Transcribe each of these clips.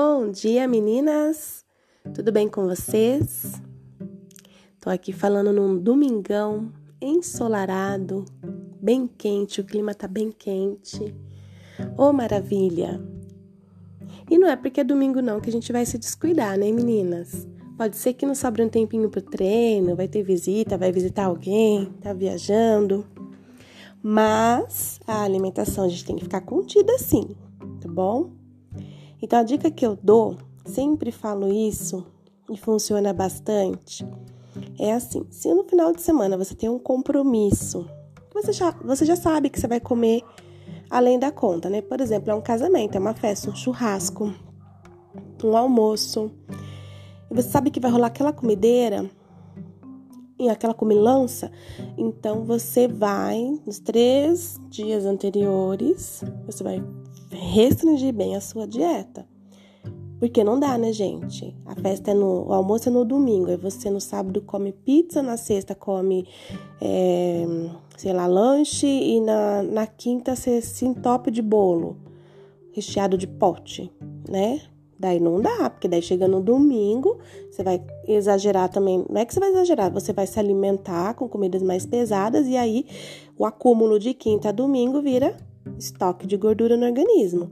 Bom dia, meninas! Tudo bem com vocês? Tô aqui falando num domingão ensolarado, bem quente, o clima tá bem quente. Ô, oh, maravilha! E não é porque é domingo não que a gente vai se descuidar, né, meninas? Pode ser que não sobre um tempinho pro treino, vai ter visita, vai visitar alguém, tá viajando. Mas a alimentação a gente tem que ficar contida sim, tá bom? Então a dica que eu dou, sempre falo isso e funciona bastante, é assim: se no final de semana você tem um compromisso, você já, você já sabe que você vai comer além da conta, né? Por exemplo, é um casamento, é uma festa, um churrasco, um almoço. E você sabe que vai rolar aquela comideira e aquela comilança, então você vai nos três dias anteriores, você vai restringir bem a sua dieta. Porque não dá, né, gente? A festa é no. O almoço é no domingo. Aí você no sábado come pizza, na sexta come, é, sei lá, lanche e na, na quinta você se entope de bolo recheado de pote, né? Daí não dá, porque daí chega no domingo, você vai exagerar também. Não é que você vai exagerar, você vai se alimentar com comidas mais pesadas e aí o acúmulo de quinta a domingo vira estoque de gordura no organismo.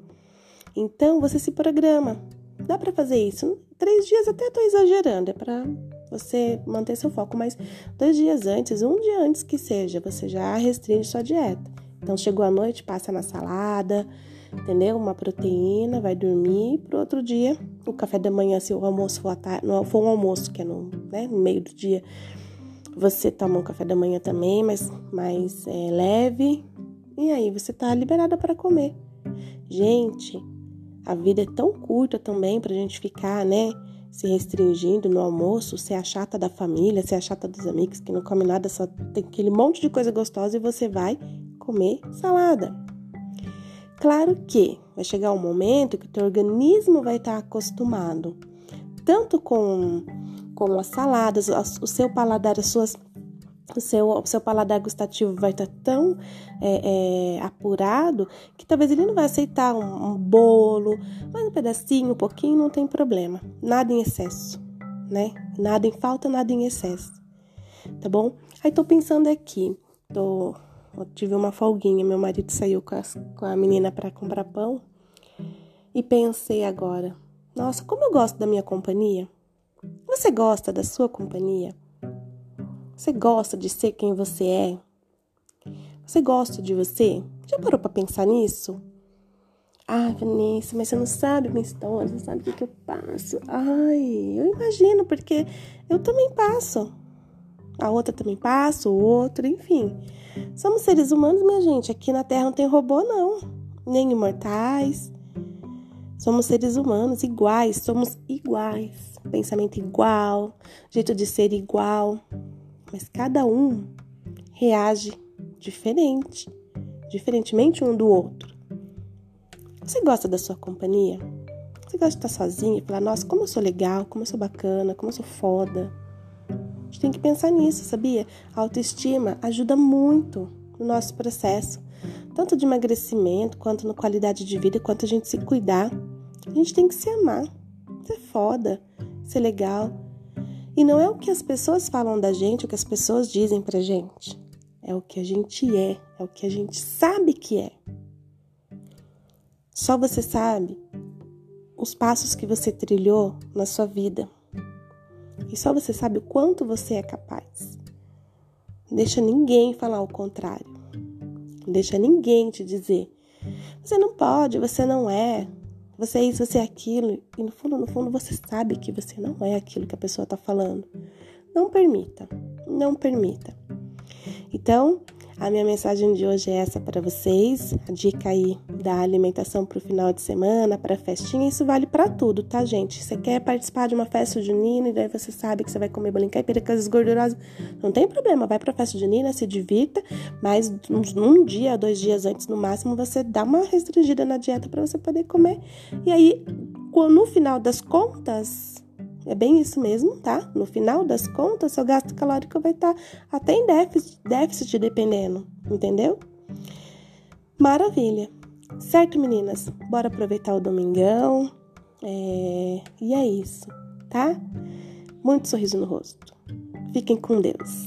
Então você se programa. Dá para fazer isso. Três dias até tô exagerando, é para você manter seu foco, mas dois dias antes, um dia antes que seja, você já restringe sua dieta. Então chegou a noite, passa na salada, entendeu? Uma proteína, vai dormir. Pro outro dia, o café da manhã, se o almoço for, tarde, for um almoço que é no, né, no meio do dia, você toma um café da manhã também, mas mais é, leve, e aí você tá liberada para comer. Gente, a vida é tão curta também pra gente ficar, né, se restringindo no almoço, ser a chata da família, ser a chata dos amigos que não come nada, só tem aquele monte de coisa gostosa e você vai comer salada. Claro que vai chegar um momento que o teu organismo vai estar tá acostumado tanto com com as saladas, o seu paladar, as suas o seu, o seu paladar gustativo vai estar tá tão é, é, apurado que talvez ele não vai aceitar um, um, bolo, mas um pedacinho, um pouquinho, não tem problema. Nada em excesso, né? Nada em falta, nada em excesso. Tá bom? Aí tô pensando aqui, tô, tive uma folguinha, meu marido saiu com, as, com a menina para comprar pão e pensei agora, nossa, como eu gosto da minha companhia. Você gosta da sua companhia? Você gosta de ser quem você é? Você gosta de você? Já parou para pensar nisso? Ah, Vanessa, mas você não sabe minha história, você não sabe o que, que eu passo. Ai, eu imagino, porque eu também passo. A outra também passa, o outro, enfim. Somos seres humanos, minha gente. Aqui na Terra não tem robô, não. Nem imortais. Somos seres humanos iguais, somos iguais. Pensamento igual, jeito de ser igual mas cada um reage diferente, diferentemente um do outro. Você gosta da sua companhia? Você gosta de estar sozinha e falar, nossa, como eu sou legal, como eu sou bacana, como eu sou foda? A gente tem que pensar nisso, sabia? A autoestima ajuda muito no nosso processo, tanto de emagrecimento, quanto na qualidade de vida, quanto a gente se cuidar. A gente tem que se amar, ser foda, ser legal, e não é o que as pessoas falam da gente, o que as pessoas dizem pra gente. É o que a gente é, é o que a gente sabe que é. Só você sabe os passos que você trilhou na sua vida. E só você sabe o quanto você é capaz. deixa ninguém falar o contrário. deixa ninguém te dizer: você não pode, você não é, você é isso, você é aquilo, e no fundo, no fundo, você sabe que você não é aquilo que a pessoa está falando. Não permita, não permita. Então, a minha mensagem de hoje é essa para vocês. A dica aí da alimentação para o final de semana, para festinha, isso vale para tudo, tá, gente? Você quer participar de uma festa junina e daí você sabe que você vai comer bolinho caipira com as gordurosas, não tem problema, vai para festa junina, se divirta, mas um, um dia, dois dias antes no máximo, você dá uma restringida na dieta para você poder comer. E aí, no final das contas, é bem isso mesmo, tá? No final das contas, seu gasto calórico vai estar tá até em déficit, déficit dependendo, entendeu? Maravilha. Certo, meninas? Bora aproveitar o domingão. É... E é isso, tá? Muito sorriso no rosto. Fiquem com Deus.